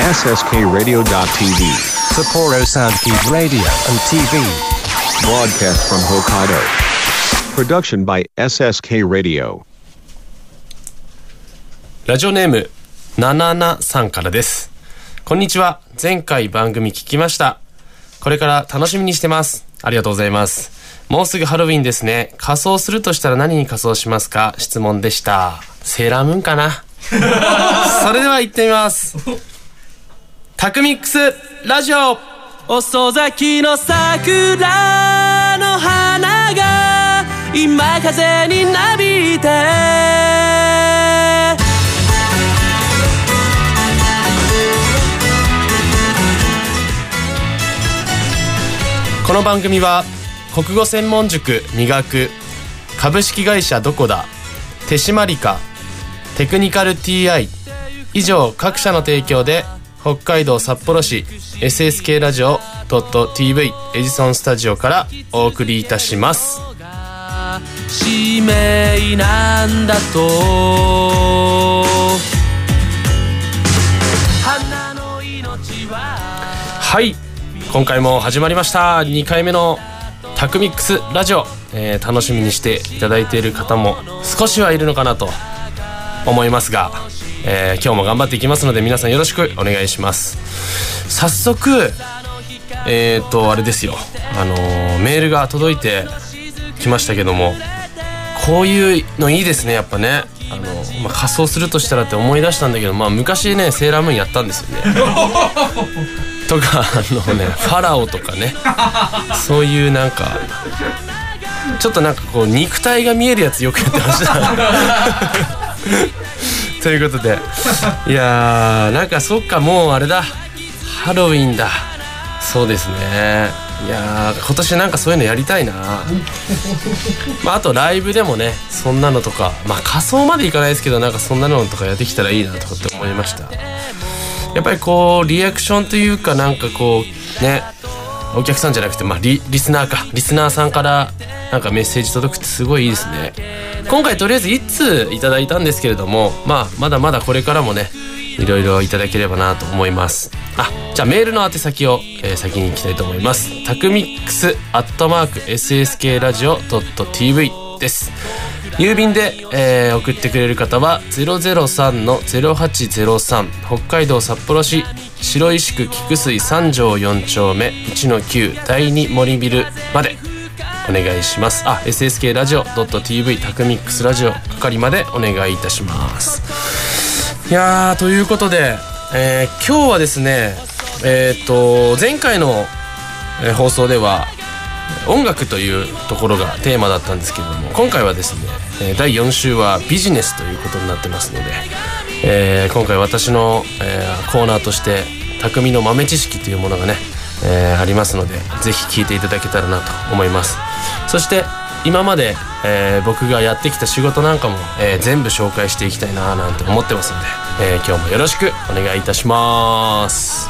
SSKRadio.tv Sapporo Soundkeep Radio and TV. Broadcast from Hokkaido. Production by SSK Radio. ラジオネーム、なななさんからです。こんにちは。前回番組聞きました。これから楽しみにしてます。ありがとうございます。もうすぐハロウィンですね。仮装するとしたら何に仮装しますか？質問でした。セーラームーンかな それでは行ってみます。タクミックスラジオ遅咲きの桜の花が今風になびいて。この番組は国語専門塾磨く株式会社どこだ手締まりかテクニカル TI 以上各社の提供で北海道札幌市 SSK ラジオ .tv エジソンスタジオからお送りいたします。使命なんだと花の命ははい今回も始まりました。2回目のタクミックスラジオ、えー楽しみにしていただいている方も少しはいるのかなと思いますが、えー今日も頑張っていきますので皆さんよろしくお願いします。早速えっ、とあれですよ。あのーメールが届いてきましたけどもこういうのいいですねやっぱね。あの、まあ、仮装するとしたらって思い出したんだけどまあ昔ねセーラームーンやったんですよね。とかあのねファラオとかね。そういうなんかちょっとなんかこう肉体が見えるやつよくやってました ということでいやーなんかそっかもうあれだ。ハロウィンだ。そうですね。いやー今年なんかそういうのやりたいな。まああとライブでもねそんなのとかまあ仮装までいかないですけどなんかそんなのとかやってきたらいいなとかって思いました。やっぱりこうリアクションというかなんかこうねお客さんじゃなくて、まあ、リリスナーか。リスナーさんからなんかメッセージ届くってすごいいいですね。今回とりあえず1通いただいたんですけれどもまあまだまだこれからもねいろいろいただければなと思います。あじゃあメールの宛先を、えー先に行きたいと思います。タクミックスアットマーク SSK ラジオ .tv です。郵便で、えー送ってくれる方は003-0803北海道札幌市白石区菊水3条4丁目1-9第2森ビルまで。お願いします。あ SSK ラジオ .tv タクミックスラジオ係までお願いいたします。いやーということで、えー今日はですねえっ、と前回の、え放送では音楽というところがテーマだったんですけれども今回はですねえ第4週はビジネスということになってますので、えー今回私の、えーコーナーとして匠の豆知識というものがね、えーありますのでぜひ聞いていただけたらなと思います。そして今まで、え僕がやってきた仕事なんかも、え全部紹介していきたいななんて思ってますので、え今日もよろしくお願いいたします。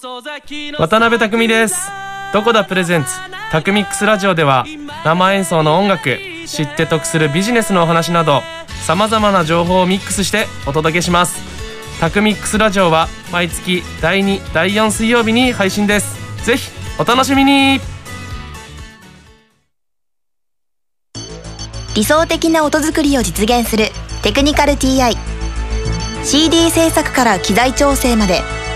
渡辺匠です。どこだプレゼンツ。タクミックスラジオでは生演奏の音楽知って得するビジネスのお話などさまざまな情報をミックスしてお届けします。タクミックスラジオは毎月第2第4水曜日に配信です。ぜひお楽しみに。理想的な音作りを実現するテクニカル TI CD 制作から機材調整まで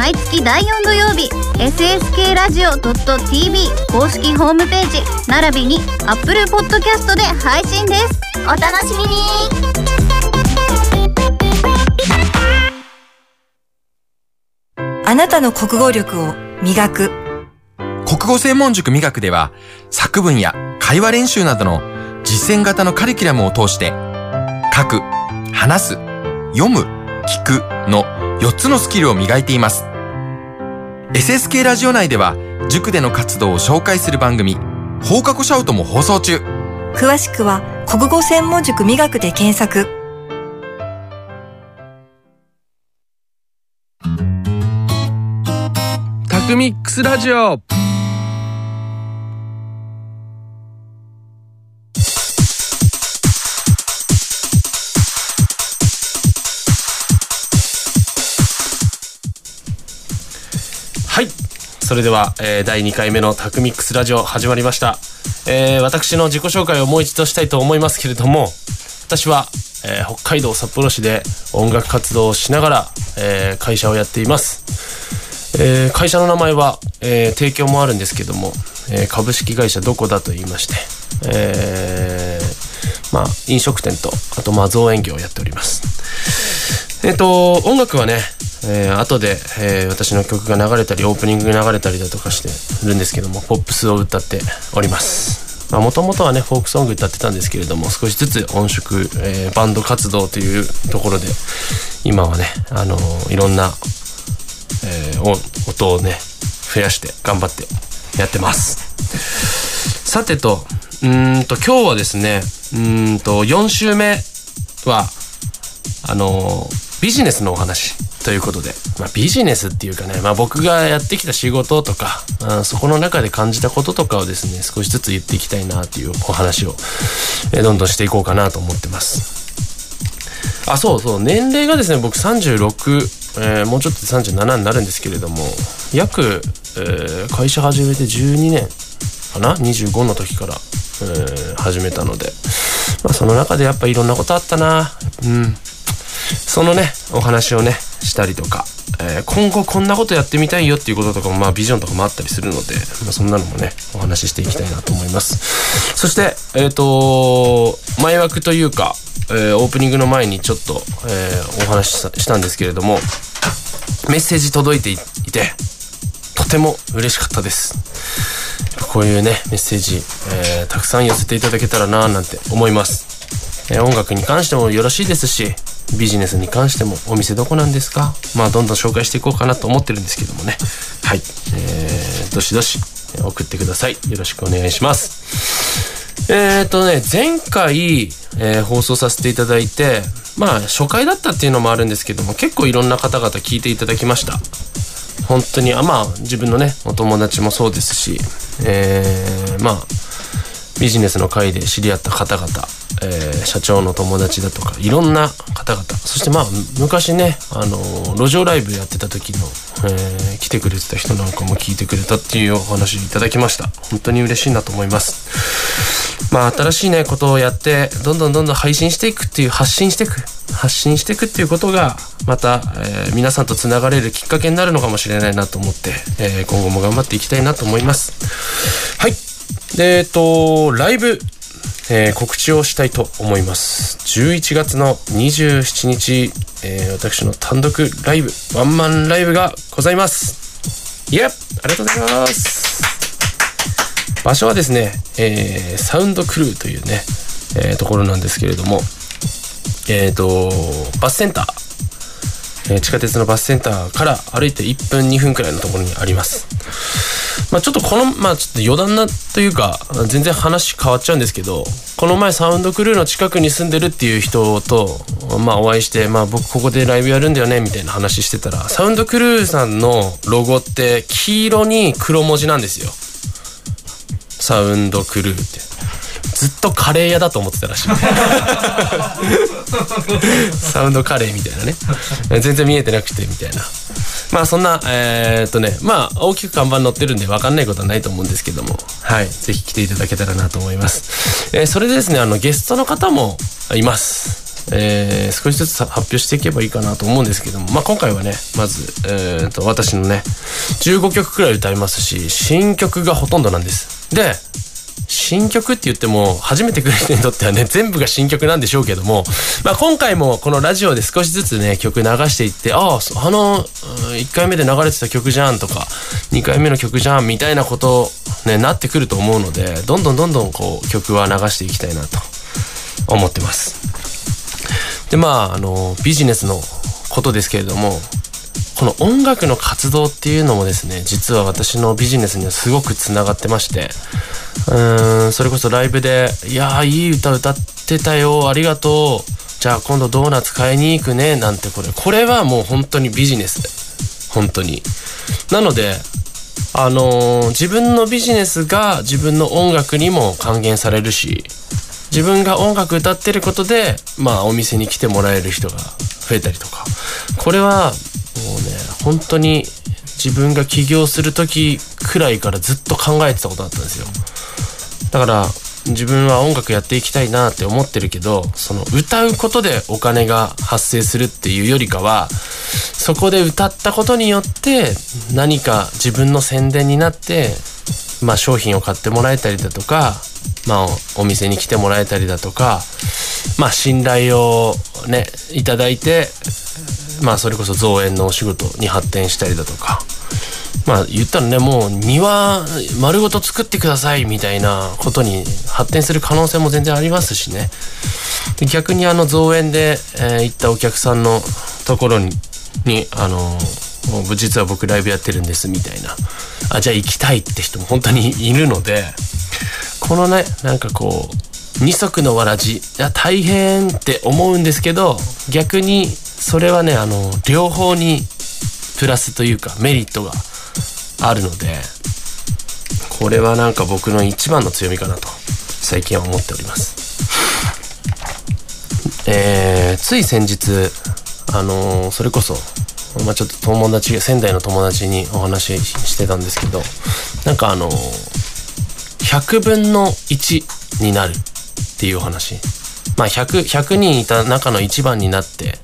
毎月第4土曜日、SSK ラジオ .tv 公式ホームページ、並びに Apple Podcast で配信です。お楽しみにあなたの国語力を磨く。国語専門塾磨くでは、作文や会話練習などの実践型のカリキュラムを通して、書く、話す、読む、聞くの4つのスキルを磨いています。SSK ラジオ内では、塾での活動を紹介する番組、放課後シャウトも放送中。詳しくは国語専門塾磨くで検索。タクミックスラジオそれでは、えー第2回目のタクミックスラジオ始まりました、えー私の自己紹介をもう一度したいと思いますけれども私は、えー北海道札幌市で音楽活動をしながら、え会社をやっていますえ会社の名前は、え提供もあるんですけども、え株式会社どこだと言いまして、えまあ、飲食店と、あと、まあ、造園業をやっております。えっ、と、音楽はね、えー後で、えー私の曲が流れたり、オープニングが流れたりだとかしてるんですけども、ポップスを歌っております。もともとはね、フォークソング歌ってたんですけれども、少しずつ音色、えーバンド活動というところで、今はね、あのーいろんな、えー音音をね増やして頑張ってやってますさてとうんと今日はですねうんと4週目はあのビジネスのお話ということで、まあ、ビジネスっていうかね、まあ、僕がやってきた仕事とか、うんそこの中で感じたこととかをですね少しずつ言っていきたいなっていうお話を、えどんどんしていこうかなと思ってます。あそうそう年齢がですね僕36、えーもうちょっとで37になるんですけれども約、えー会社始めて12年かな？25の時から、えー始めたので、まあ、その中でやっぱいろんなことあったな。うん。そのねお話をねしたりとか、えー今後こんなことやってみたいよっていうこととかもまあビジョンとかもあったりするので、まあ、そんなのもねお話ししていきたいなと思います。そしてえっ、と前枠というか、えーオープニングの前にちょっと、えお話ししたんですけれどもメッセージ届いていてとても嬉しかったです。こういうねメッセージ、えーたくさん寄せていただけたらななんて思います、え音楽に関してもよろしいですしビジネスに関してもお店どこなんですか？まあどんどん紹介していこうかなと思ってるんですけどもね。はい、えー、どしどし送ってください。よろしくお願いします。えーとね、前回、えー放送させていただいて、まあ、初回だったっていうのもあるんですけども、結構いろんな方々聞いていただきました。本当に、あまあ、自分のね、お友達もそうですし、えーまあ、ビジネスの会で知り合った方々、えー社長の友達だとか、いろんな方々、そしてまあ、昔ね、あのー路上ライブやってた時の、えー来てくれてた人なんかも聞いてくれたっていうお話いただきました。本当に嬉しいなと思います。まあ、新しいね、ことをやって、どんどんどんどん配信していくっていう、発信していく、発信していくっていうことが、また、えー皆さんと繋がれるきっかけになるのかもしれないなと思って、えー今後も頑張っていきたいなと思います。はい。で、えっと、ライブ、えー告知をしたいと思います。11月の27日、えー私の単独ライブ、ワンマンライブがございます。イエッありがとうございます。場所はですね、えーサウンドクルーというね、えーところなんですけれども、えっ、と、バスセンター、えー地下鉄のバスセンターから歩いて1分2分くらいのところにあります。まあちょっとこの、まあちょっと余談なというか、全然話変わっちゃうんですけど、この前サウンドクルーの近くに住んでるっていう人と、まあお会いして、まあ僕ここでライブやるんだよね、みたいな話してたら、サウンドクルーさんのロゴって黄色に黒文字なんですよ。サウンドクルーって。ずっとカレー屋だと思ってたらしい。サウンドカレーみたいなね。全然見えてなくてみたいな。まあそんなえー、っとねまあ大きく看板載ってるんで分かんないことはないと思うんですけども。はい。ぜひ来ていただけたらなと思います、えーそれでですねあのゲストの方もいます。えー少しずつ発表していけばいいかなと思うんですけども、まあ、今回はねまず、えー、と私のね15曲くらい歌いますし新曲がほとんどなんです。で新曲って言っても初めて来る人にとってはね 全部が新曲なんでしょうけども、まあ、今回もこのラジオで少しずつね曲流していってあああの1回目で流れてた曲じゃんとか2回目の曲じゃんみたいなことねなってくると思うのでどんどんどんどんこう曲は流していきたいなと思ってます。でまああのビジネスのことですけれどもこの音楽の活動っていうのもですね実は私のビジネスにはすごくつながってましてうーんそれこそライブで「いやーいい歌歌ってたよありがとうじゃあ今度ドーナツ買いに行くね」なんてこれ。これはもう本当にビジネス本当に。なのであのー自分のビジネスが自分の音楽にも還元されるし自分が音楽歌ってることでまあお店に来てもらえる人が増えたりとか。これはもうね本当に自分が起業する時くらいからずっと考えてたことだったんですよ。だから自分は音楽やっていきたいなって思ってるけどその歌うことでお金が発生するっていうよりかはそこで歌ったことによって何か自分の宣伝になってまあ商品を買ってもらえたりだとかまあお店に来てもらえたりだとかまあ信頼をねいただいてまあそれこそ造園のお仕事に発展したりだとかまあ言ったらねもう庭丸ごと作ってくださいみたいなことに発展する可能性も全然ありますしね。逆にあの造園で、えー行ったお客さんのところにあのもう実は僕ライブやってるんですみたいな。あじゃあ行きたいって人も本当にいるのでこのねなんかこう二足のわらじいや大変って思うんですけど逆にそれはねあの両方にプラスというかメリットがあるのでこれはなんか僕の一番の強みかなと最近は思っております。えーつい先日あのーそれこそまあちょっと友達が仙台の友達にお話ししてたんですけどなんかあの100分の1になるっていうお話。まあ 100, 100人いた中の1番になって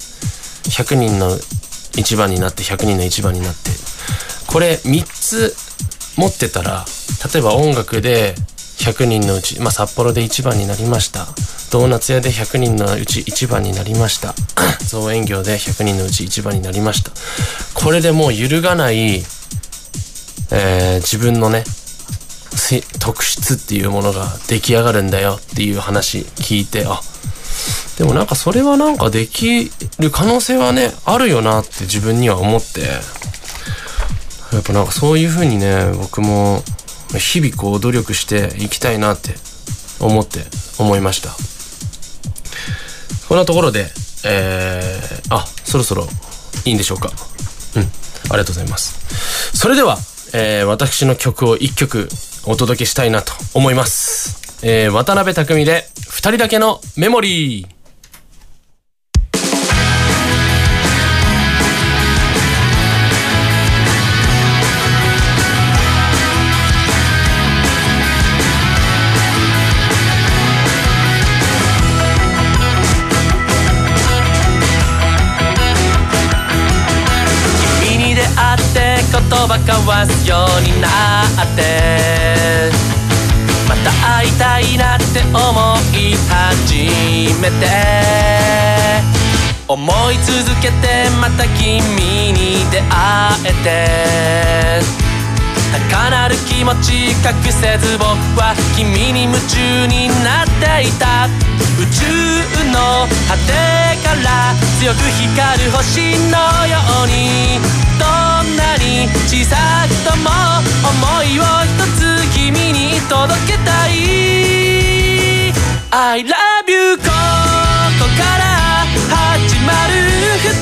100人の1番になって100人の1番になって。これ3つ持ってたら例えば音楽で100人のうち、まあ、札幌で1番になりました。ドーナツ屋で100人のうち1番になりました。造園業で100人のうち1番になりました。これでもう揺るがない、えー自分のね特質っていうものが出来上がるんだよ。っていう話聞いてあでもなんかそれはなんかできる可能性はねあるよなって自分には思って。やっぱなんかそういう風にね僕も日々こう努力していきたいなって思って思いました。こんなところでえー、あそろそろいいんでしょうか。うん。ありがとうございます。それでは、えー私の曲を一曲お届けしたいなと思います、えー渡辺匠で二人だけのメモリー。わすようになって。また会いたいなって思い始めて。思い続けてまた君に出会えて。高鳴る気持ち隠せず僕は君に夢中になっていた宇宙の果てから強く光る星のようにどんなに小さくとも思いを一つ君に届けたい I love you ここから始まる二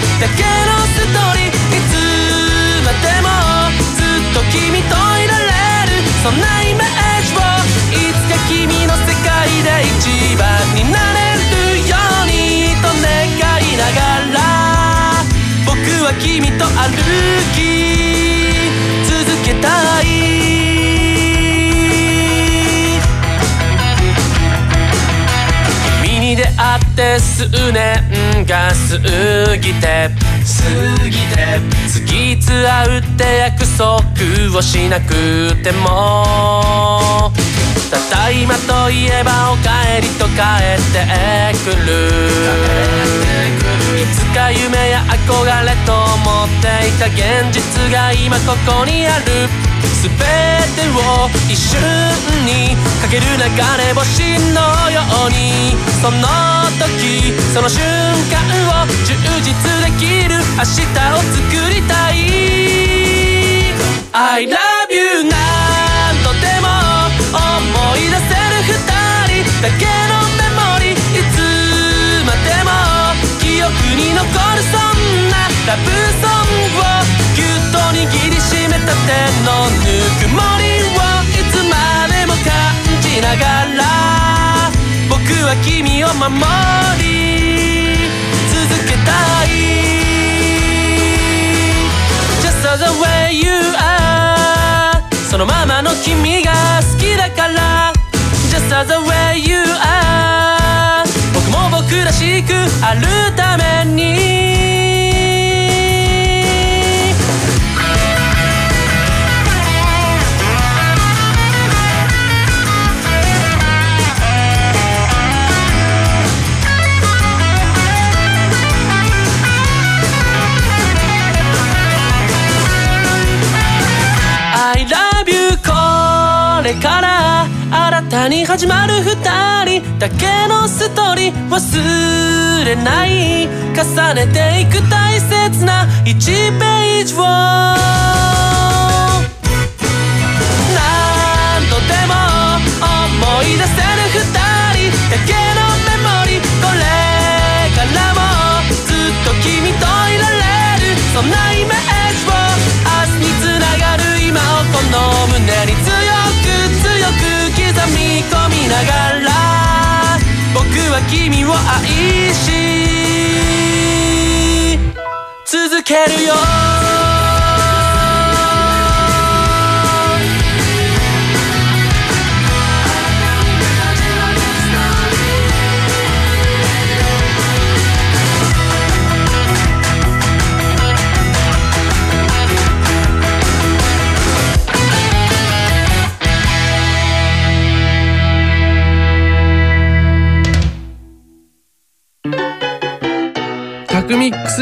人だけそんなイメージをいつか君の世界で一番になれるようにと願いながら僕は君と歩き続けたい君に出会って数年が過ぎて過ぎていつ会うって約束をしなくてもただいまといえばおかえりと帰ってくるいつか夢や憧れと思っていた現実が今ここにある全てを一瞬にかける流れ星のようにその時その瞬間を充実できる明日を作りたい。I love you 何度でも思い出せる二人だけの僕は君を守り続けたい Just as the way you are そのままの君が好きだから Just as the way you are 僕も僕らしくあるために「に始まる二人だけのストーリー忘れない重ねていく大切な1ページを。何度でも思い出せる二人だけのメモリこれからもずっと君といられる。そんなイメージながら僕は君を愛し続けるよ。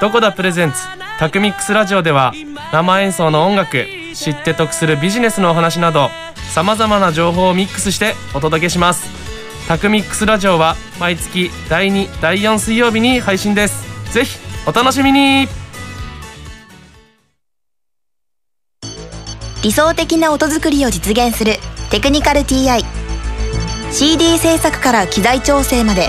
どこだプレゼンツ？タクミックスラジオでは生演奏の音楽知って得するビジネスのお話などさまざまな情報をミックスしてお届けします。タクミックスラジオは毎月第2第4水曜日に配信です。ぜひお楽しみに。理想的な音作りを実現するテクニカル TI CD 制作から機材調整まで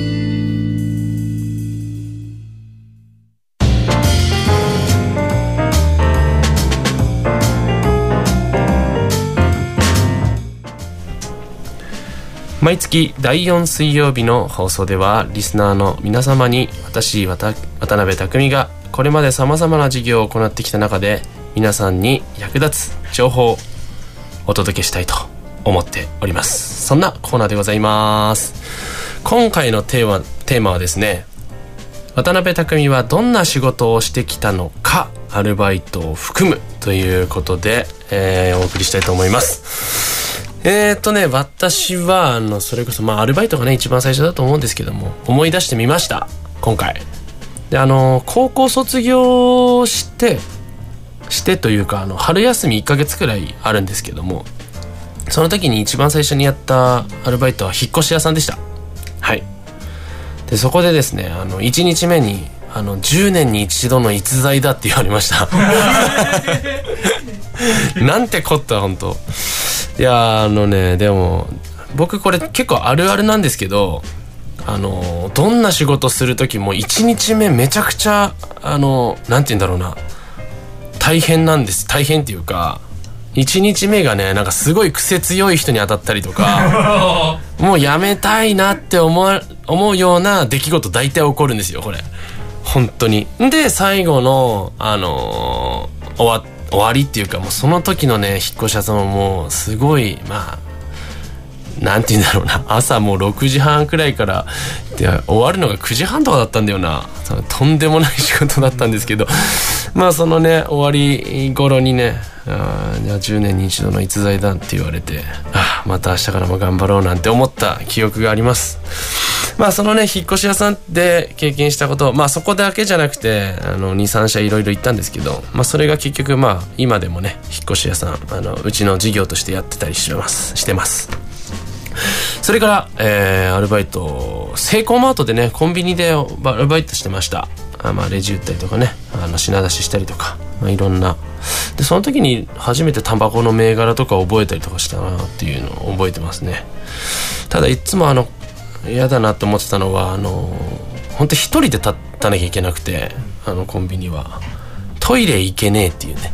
毎月第4水曜日の放送ではリスナーの皆様に私渡渡辺匠がこれまでさまざまな事業を行ってきた中で皆さんに役立つ情報をお届けしたいと思っております。そんなコーナーでございます。今回のテーマテーマはですね渡辺匠はどんな仕事をしてきたのかアルバイトを含むということで、えー、お送りしたいと思います。えー、っとね、私は、あの、それこそ、まあ、アルバイトがね、一番最初だと思うんですけども、思い出してみました。今回。で、あの、高校卒業して、してというか、あの、春休み1ヶ月くらいあるんですけども、その時に一番最初にやったアルバイトは引っ越し屋さんでした。はい。で、そこでですね、あの、1日目に、あの、10年に一度の逸材だって言われました。なんてこった、本当いやあのねでも僕これ結構あるあるなんですけどあのどんな仕事する時も1日目めちゃくちゃあのなんて言うんだろうな大変なんです。大変っていうか1日目がねなんかすごい癖強い人に当たったりとか もうやめたいなって思う思うような出来事大体起こるんですよこれ。本当に。で最後のあのー、終わ終わりっていうかもうその時のね引っ越し屋さんももうすごいまあなんて言うんだろうな。朝もう6時半くらいからで終わるのが9時半とかだったんだよな。とんでもない仕事だったんですけど。まあそのね終わり頃にねああ10年に一度の逸材だって言われてあまた明日からも頑張ろうなんて思った記憶があります。まあそのね引っ越し屋さんで経験したことまあそこだけじゃなくてあの23社いろいろ行ったんですけどまあそれが結局まあ今でもね引っ越し屋さんあのうちの事業としてやってたりしてますしてます。それから、えー、アルバイトセイコーマートでねコンビニでアルバイトしてました。あまあレジ打ったりとかねあの品出ししたりとか、まあ、いろんな。でその時に初めてタバコの銘柄とか覚えたりとかしたなっていうのを覚えてますね。ただいつもあの嫌だなって思ってたのはあの本当一人で立たなきゃいけなくてあのコンビニは。トイレ行けねえっていうね。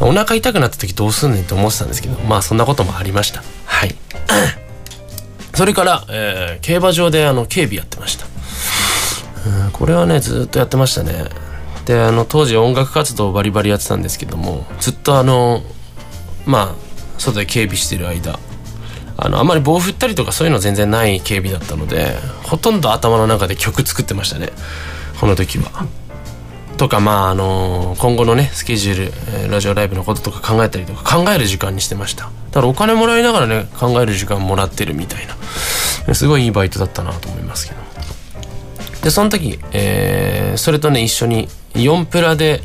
お腹痛くなった時どうすんねんって思ってたんですけどまあそんなこともありました。はい。それから、えー、競馬場であの警備やってました。これはねずっとやってましたね。であの当時音楽活動バリバリやってたんですけどもずっとあのまあ外で警備してる間あのあんまり棒振ったりとかそういうの全然ない警備だったのでほとんど頭の中で曲作ってましたね。この時は。とかまああの今後のねスケジュール、えー、ラジオライブのこととか考えたりとか考える時間にしてました。だからお金もらいながらね考える時間もらってるみたいな。すごいいいバイトだったなと思いますけど。でその時、えー、それとね一緒に4プラで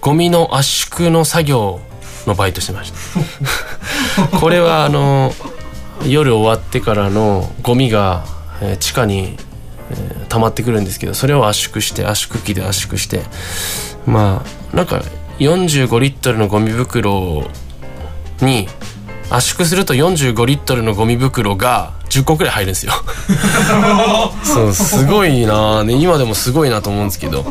ゴミの圧縮の作業のバイトしてました。これはあの夜終わってからのゴミが、えー、地下に、えー、溜まってくるんですけどそれを圧縮して圧縮機で圧縮してまあなんか45リットルのゴミ袋に圧縮すると45リットルのゴミ袋が10個くらい入るんですよ。そうすごいなね。今でもすごいなと思うんですけど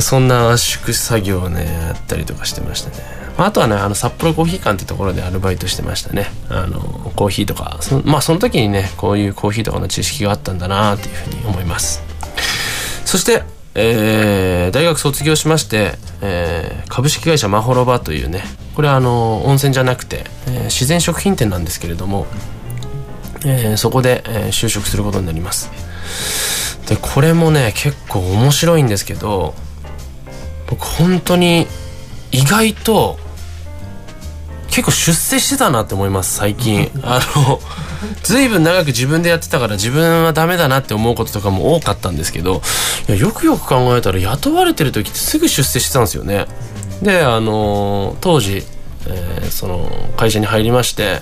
そんな圧縮作業をねやったりとかしてましたねあとはねあの札幌コーヒー館ってところでアルバイトしてましたね。あのコーヒーとかまあその時にねこういうコーヒーとかの知識があったんだなっていうふうに思います。そしてえー、大学卒業しまして、えー、株式会社マホロバというねこれはあの温泉じゃなくて、えー、自然食品店なんですけれども、えー、そこで、えー、就職することになります。でこれもね結構面白いんですけど僕本当に意外と結構出世してたなって思います最近。あの随分長く自分でやってたから自分はダメだなって思うこととかも多かったんですけどいやよくよく考えたら雇われてる時ってすぐ出世してたんですよね。であの当時、えー、その会社に入りまして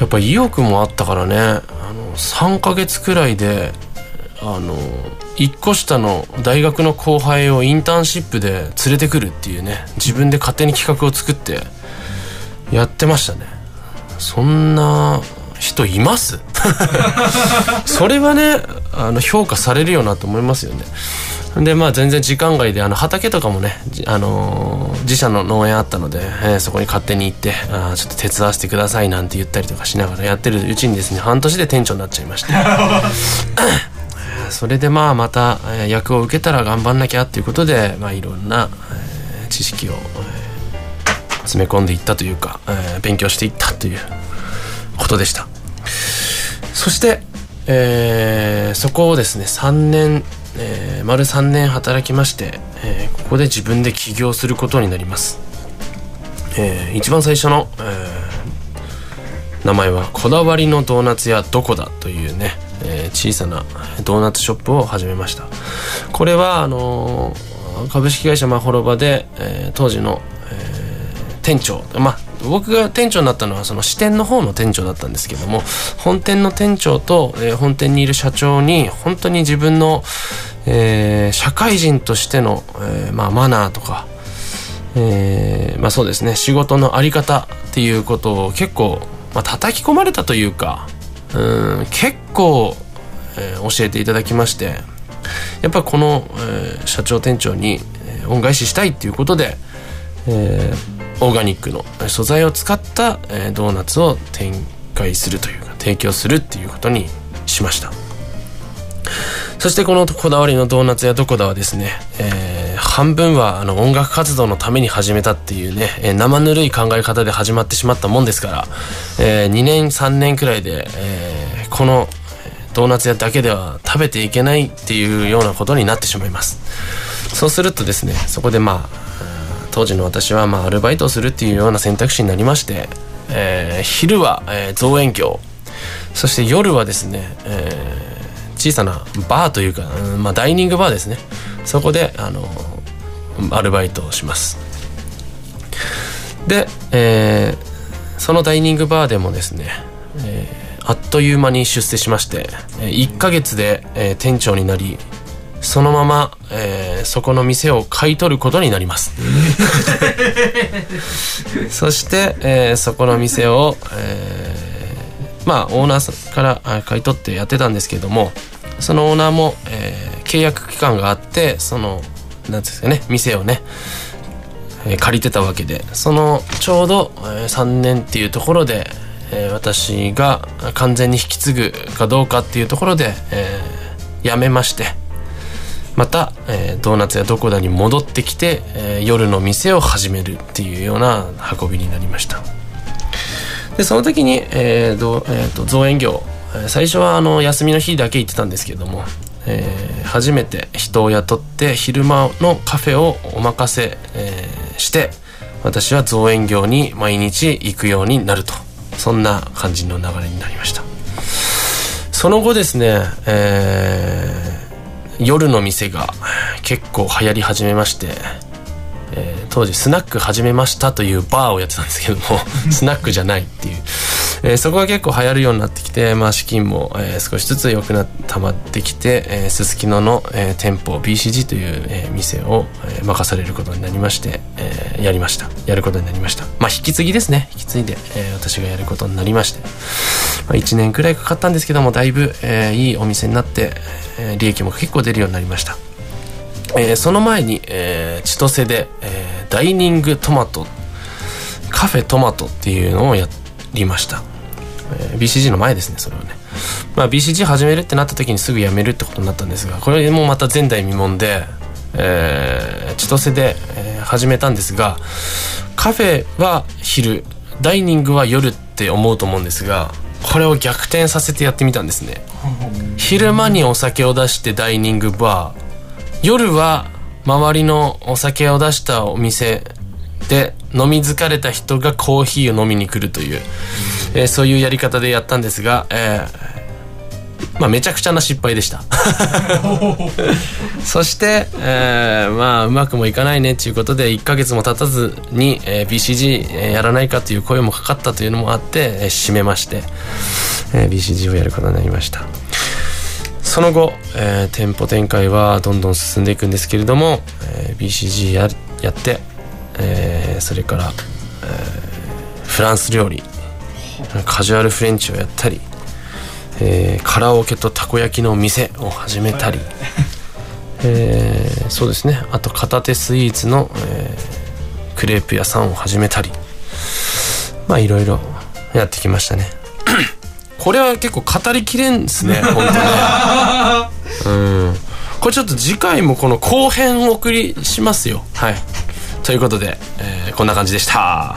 やっぱ意欲もあったからねあの3ヶ月くらいであの1個下の大学の後輩をインターンシップで連れてくるっていうね自分で勝手に企画を作ってやってましたね。そんな人います？それはねあの評価されるよなと思いますよね。でまあ全然時間外であの畑とかもね、あのー自社の農園あったので、えーそこに勝手に行ってあちょっと手伝わせてくださいなんて言ったりとかしながらやってるうちにですね半年で店長になっちゃいまして。それでまあまた役を受けたら頑張んなきゃっていうことで、まあ、いろんな、知識を、詰め込んでいったというか、えー勉強していったということでした。そして、えーそこをですね3年、えー丸3年働きまして、えーここで自分で起業することになります、えー一番最初の、えー名前はこだわりのドーナツ屋どこだというね、えー小さなドーナツショップを始めました。これはあのー株式会社まほろばで、えー当時の、店長。まあ僕が店長になったのはその支店の方の店長だったんですけども本店の店長と、えー本店にいる社長に本当に自分の、えー社会人としての、えーまあ、マナーとか、えーまあそうですね仕事のあり方っていうことを結構、まあ叩き込まれたというかうん結構、えー教えていただきましてやっぱこの、えー社長店長に、恩返ししたいっていうことで、えーオーガニックの素材を使った、えードーナツを展開するというか提供するっていうことにしました。そしてこのこだわりのドーナツ屋どこだはですね、えー半分はあの音楽活動のために始めたっていうね、えー生ぬるい考え方で始まってしまったもんですから、え2年3年くらいで、えーこのドーナツ屋だけでは食べていけないっていうようなことになってしまいます。そうするとですねそこでまあ当時の私はまあアルバイトをするっていうような選択肢になりまして、えー昼は、えー造園業。そして夜はですね、えー小さなバーというか、うんまあ、ダイニングバーですね。そこであのアルバイトをします。で、えーそのダイニングバーでもですね、えーあっという間に出世しまして、1ヶ月で、えー店長になりそのまま、えーそこの店を買い取ることになります。そして、えーそこの店を、えーまあオーナーからあ買い取ってやってたんですけどもそのオーナーも、えー契約期間があってそのなんですかね店をね、えー借りてたわけでそのちょうど、えー3年っていうところで、えー私が完全に引き継ぐかどうかっていうところで、えー辞めましてまた、えードーナツやどこだに戻ってきて、えー夜の店を始めるっていうような運びになりました。でその時に、えーどえーと造園業。最初はあの休みの日だけ行ってたんですけども、えー初めて人を雇って昼間のカフェをお任せ、えーして私は造園業に毎日行くようになると。そんな感じの流れになりました。その後ですね、えー夜の店が結構流行り始めまして、えー当時スナック始めましたというバーをやってたんですけども スナックじゃないっていう、えーそこが結構流行るようになってきて、まあ、資金も、えー少しずつ良くな溜まってきてえーすすきのの、えー店舗 BCG という、えー店を、えー任されることになりまして、えーやりました。やることになりました。まあ引き継ぎですね。引き継いで、えー私がやることになりまして、まあ、1年くらいかかったんですけどもだいぶ、えーいいお店になって、えー利益も結構出るようになりました。えーその前に、えー千歳で、えーダイニングトマトカフェトマトっていうのをやりました、えー BCG の前ですねそれはね、まあ、BCG 始めるってなった時にすぐ辞めるってことになったんですがこれもまた前代未聞で、えー千歳で、えー始めたんですがカフェは昼ダイニングは夜って思うと思うんですがこれを逆転させてやってみたんですね。昼間にお酒を出してダイニングバー。夜は周りのお酒を出したお店で飲み疲れた人がコーヒーを飲みに来るという、えーそういうやり方でやったんですが、えーまあめちゃくちゃな失敗でした。そして、えーまあうまくもいかないねっていうことで1ヶ月も経たずに、えー BCG えーやらないかという声もかかったというのもあって、えー閉めまして、えー BCG をやることになりました。その後、えー店舗展開はどんどん進んでいくんですけれども、えー BCG ややって、えーそれから、えーフランス料理カジュアルフレンチをやったり、えーカラオケとたこ焼きの店を始めたり、えーそうですね。あと片手スイーツの、えークレープ屋さんを始めたり。まあいろいろやってきましたね。これは結構語りきれんですね 本当ね。うん。これちょっと次回もこの後編をお送りしますよ。はい。ということで、えーこんな感じでした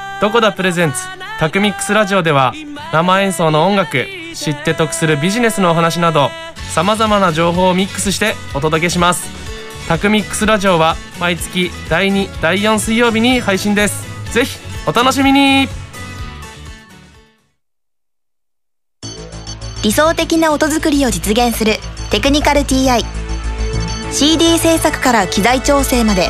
どこだプレゼンツ？タクミックスラジオでは生演奏の音楽知って得するビジネスのお話などさまざまな情報をミックスしてお届けします。タクミックスラジオは毎月第2第4水曜日に配信です。ぜひお楽しみに。理想的な音作りを実現するテクニカル TI CD 制作から機材調整まで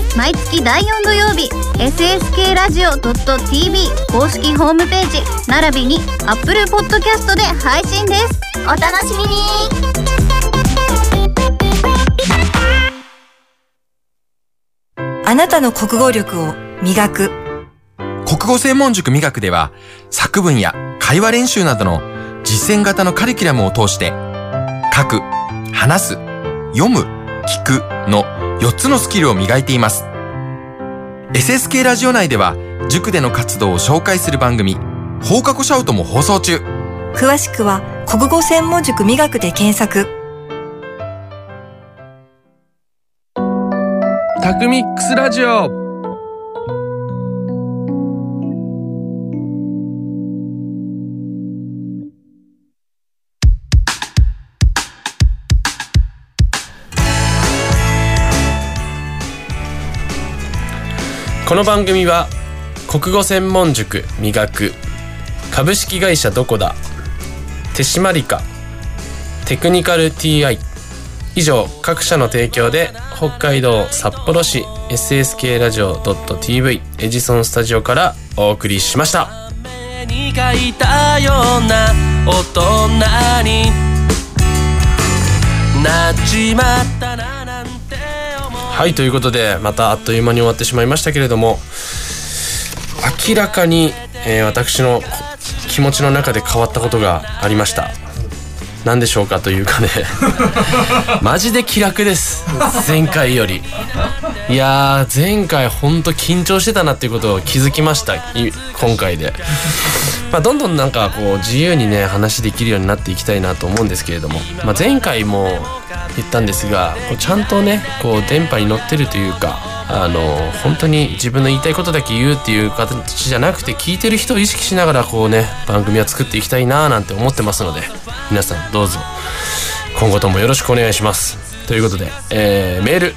毎月第4土曜日、SSK ラジオ .tv 公式ホームページ並びに Apple Podcast で配信です。お楽しみにあなたの国語力を磨く国語専門塾磨くでは作文や会話練習などの実践型のカリキュラムを通して書く、話す、読む、聞くの4つのスキルを磨いています。SSK ラジオ内では塾での活動を紹介する番組放課後シャウトも放送中。詳しくは国語専門塾磨くで検索タクミックスラジオこの番組は国語専門塾磨く株式会社どこだ手締まりかテクニカル TI 以上各社の提供で北海道札幌市 SSK ラジオ .tv エジソンスタジオからお送りしました。に書いたような大人になっちまったな。はいということでまたあっという間に終わってしまいましたけれども明らかに、えー私の気持ちの中で変わったことがありました。何でしょうかというかね。マジで気楽です。前回より。いやー前回ほんと緊張してたなっていうことを気づきました。今回で。まあどんどんなんかこう自由にね話できるようになっていきたいなと思うんですけれども、まあ、前回も言ったんですがこうちゃんとねこう電波に乗ってるというかあの本当に自分の言いたいことだけ言うっていう形じゃなくて聞いてる人を意識しながらこうね番組は作っていきたいななんて思ってますので皆さんどうぞ。今後ともよろしくお願いします。ということで、えーメール、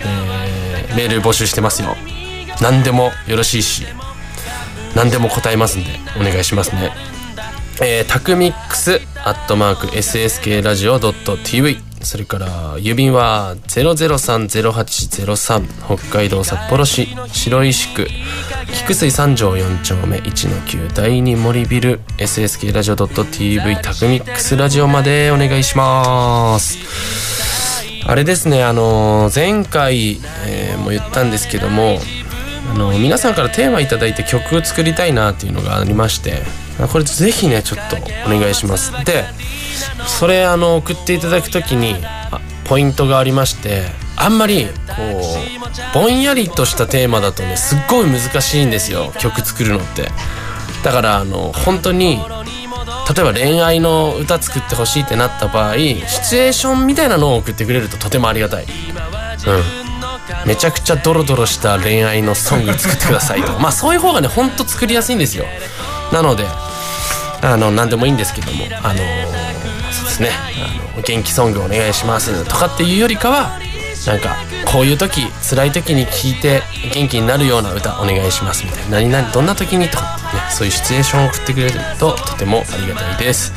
えーメール募集してますよ。何でもよろしいし。何でも答えますんでお願いしますね。えータクミックスアットマーク SSK ラジオ .tv それから郵便は0030803北海道札幌市。白石区。菊水三条4丁目1の9第2森ビル。SSK ラジオ .tv タクミックスラジオまでお願いします。あれですねあの前回、えーも言ったんですけどもあの皆さんからテーマいいて曲を作りたいなっていうのがありましてこれぜひねちょっとお願いします。でそれあの送っていただくときにポイントがありましてあんまりこうぼんやりとしたテーマだとねすっごい難しいんですよ曲作るのって。だからあの本当に例えば恋愛の歌作ってほしいってなった場合シチュエーションみたいなのを送ってくれるととてもありがたい。うん。めちゃくちゃドロドロした恋愛のソング作ってくださいと。まあそういう方がねほんと作りやすいんですよ。なのであの何でもいいんですけどもあのそうですね。あの元気ソングお願いしますとかっていうよりかはなんかこういう時辛い時に聴いて元気になるような歌お願いしますみたいな。何々どんな時にとかねそういうシチュエーションを送ってくれるととてもありがたいです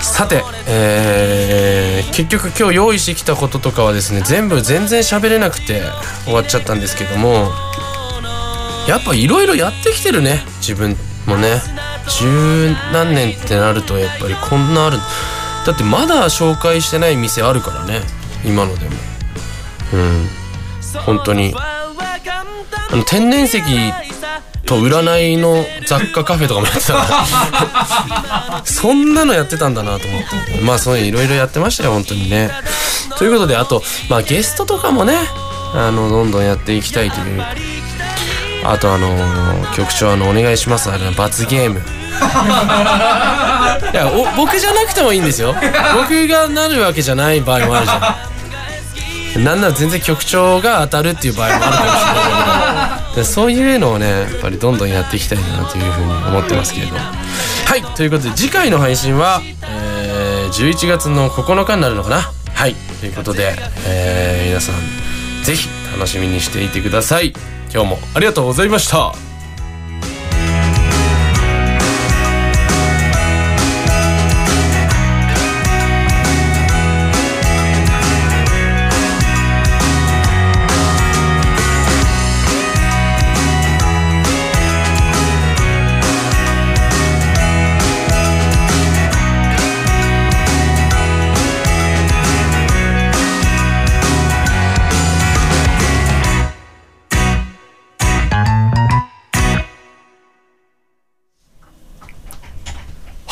さて、えー結局今日用意してきたこととかはですね全部全然喋れなくて終わっちゃったんですけどもやっぱいろいろやってきてるね自分もね。十何年ってなるとやっぱりこんなある。だってまだ紹介してない店あるからね今のでも。うん。本当に。あの天然石と占いの雑貨カフェとかもやってたから そんなのやってたんだなと思って。まあそういういろいろやってましたよ本当にね。ということであとまあゲストとかもねあのどんどんやっていきたいという。あとあのー局長あのお願いします。あれ罰ゲーム。いやお僕じゃなくてもいいんですよ。僕がなるわけじゃない場合もあるじゃん。なんなら全然局長が当たるっていう場合もあるかもしれないそういうのをねやっぱりどんどんやっていきたいなというふうに思ってますけれど。はいということで次回の配信は、えー11月の9日になるのかな？はいということで、えー皆さん是非楽しみにしていてください。今日もありがとうございました。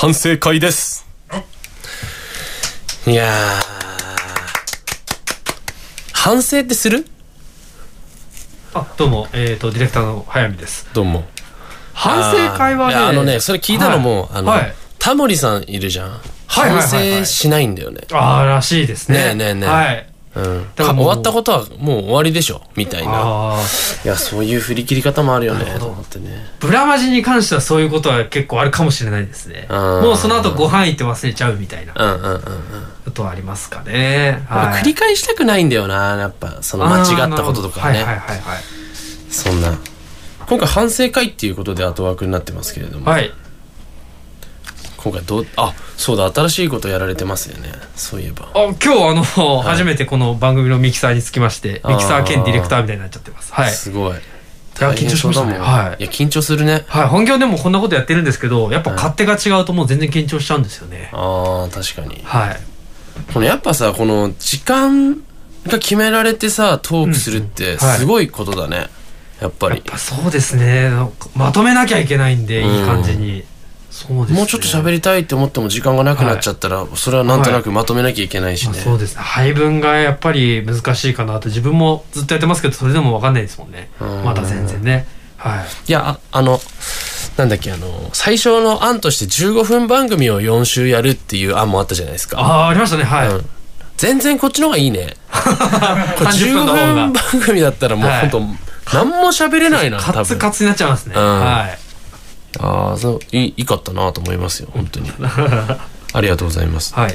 反省会です。いやー。反省ってする？あどうも、えー、とディレクターの早見です。どうも。反省会はねあのねそれ聞いたのも、はい。あの、はい。タモリさんいるじゃん。反省しないんだよね、ああらしいですね。ねえねえねえ。はいうん、だからもう終わったことはもう終わりでしょみたいな。あいやそういう振り切り方もあるよねと思ってね。ブラマジに関してはそういうことは結構あるかもしれないですね。うん。もうその後ご飯行って忘れちゃうみたいな。うんうんうんうん。ことはありますかね。繰り返したくないんだよなやっぱその間違ったこととかね。はいはいはいはい。そんな。今回反省会っていうことで後枠になってますけれども、はい今回どうあそうだ新しいことやられてますよね。そういえば。あ今日あの、初めてこの番組のミキサーにつきましてミキサー兼ディレクターみたいになっちゃってます。はい。すごい。いや緊張しましたね。はい。いや緊張するね。はい本業でもこんなことやってるんですけどやっぱ勝手が違うともう全然緊張しちゃうんですよね。あー確かに。はい。このやっぱさこの時間が決められてさトークするってはい。すごいことだね、やっぱり。そうですね。まとめなきゃいけないんで、いい感じにそうですね。もうちょっと喋りたいって思っても時間がなくなっちゃったら、それはなんとなくまとめなきゃいけないしね、まあそうですね。配分がやっぱり難しいかなと自分もずっとやってますけどそれでも分かんないですもんね。うん。まだ全然ね。はい。いやああのなんだっけあの最初の案として15分番組を4週やるっていう案もあったじゃないですか。ああありましたね。はい、うん。全然こっちの方がいいね。これ30 15分番組だったらもうはい。本当何も喋れないな多分カツカツになっちゃいますね、うん。はいああそういいかったなと思いますよ本当に。ありがとうございます。はい。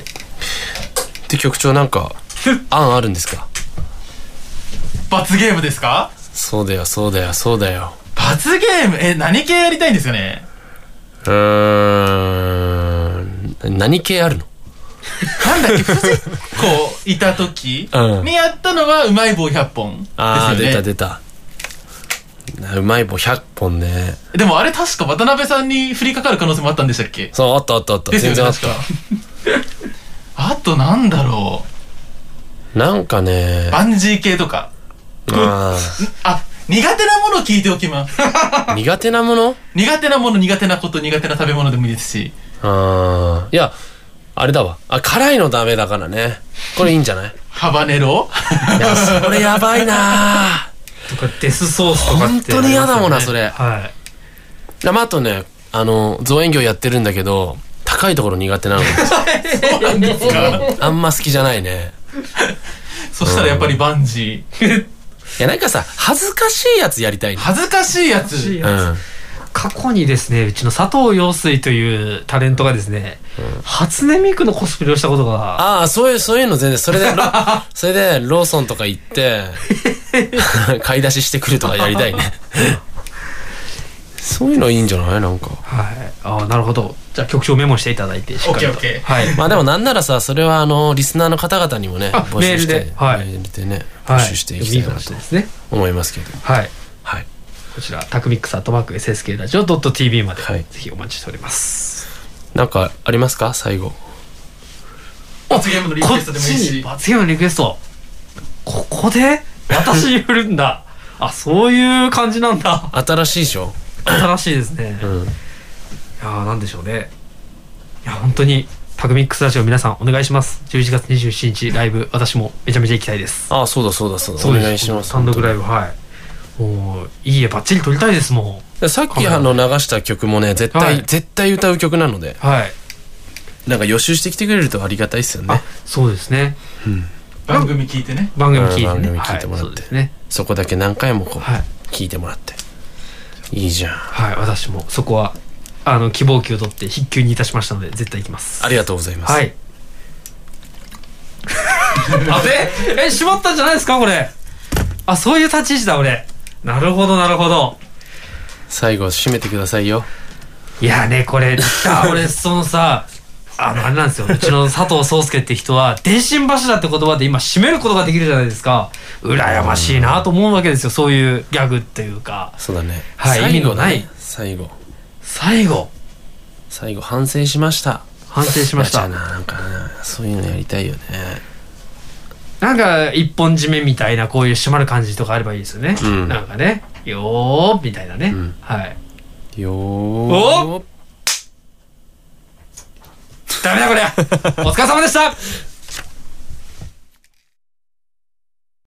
で局長なんか 案あるんですか？罰ゲームですか？そうだよそうだよそうだよ。罰ゲーム？え、何系やりたいんですよね？うーん。何系あるの？なんだっけ、藤子いた時うん。にやったのはうまい棒100本ですよね。ああ、出た出たうまい棒100本ね。でもあれ確か渡辺さんに降りかかる可能性もあったんでしたっけ？そうあったあったあった。ですよね、全然あった。確か。あとなんだろなんかね。う。バンジー系とか。あ。あ、苦手なもの聞いておきます。ー 苦手なもの？苦手なもの、苦手なこと、苦手な食べ物でもいいですし。ああいやあれだわ。あ辛いのダメだからね。これいいんじゃない？ハバネロ？いやそれやばいなとかデスソースとかって、本当に嫌だもんなそれ。はい。でまああとねあの造園業やってるんだけど高いところ苦手なの。そうなんですか。あんま好きじゃないね。そしたらやっぱりバンジー。いやなんかさ恥ずかしいやつやりたいね恥ずかしいやつ。うん過去にですねうちの佐藤陽水というタレントがですね、初音ミクのコスプレをしたことが。ああそういうそういうの全然それでロ それでローソンとか行って 買い出ししてくるとかやりたいね。そういうのいいんじゃない？なんか。はい。ああなるほど。じゃあ曲調メモしていただいてしっかりと。はい。まあでもなんならさそれはあのリスナーの方々にもねあ募集してメールで。はいメールでねはい。募集していきたいなと話ですね。思いますけど。はいはいこちらタクミックスアットマーク SSK ラジオ .tv まで、はい。ぜひお待ちしております。なんかありますか？最後。罰ゲームのリクエストでもいいし。罰ゲームのリクエスト。ここで？私に振るんだ。あそういう感じなんだ。新しいでしょ？新しいですね、いうん。やーなんでしょうね。いや本当にタクミックスラジオ皆さんお願いします。11月27日ライブ私もめちゃめちゃ行きたいです。ああそうだそうだそうだ。おです。願いします。単独ライブはいもういい絵バッチリ撮りたいですもでさっきあの流した曲もね絶対、はい。絶対歌う曲なので。んはい。なんか予習してきてくれるとありがたいですよね。あそうですね。番組聞いてね。番組聞いてね。番組聞いてもらって。はいそうですね。そこだけ何回もこう、はい。聞いてもらって。いいじゃん。はい私もそこはあの希望球を取って筆球にいたしましたので絶対行きます。ありがとうございます、はい。あでえ絞ったんじゃないですかこれ。あそういう立ち位置だ俺なるほどなるほど。最後締めてくださいよ。いやねこれあ俺そのさあのあれなんですよ。うちの佐藤壮介って人は電信柱って言葉で今締めることができるじゃないですか。羨ましいなと思うわけですよそういうギャグっていうか。そうだね。はい意味のない。ね最後。最後。最後反省しました。反省しました。ななんかなそういうのやりたいよねなんか一本締めみたいなこういう締まる感じとかあればいいですよね、うん。なんかね。よーみたいなね、ん。はい。よー。おダメだこれお疲れ様でした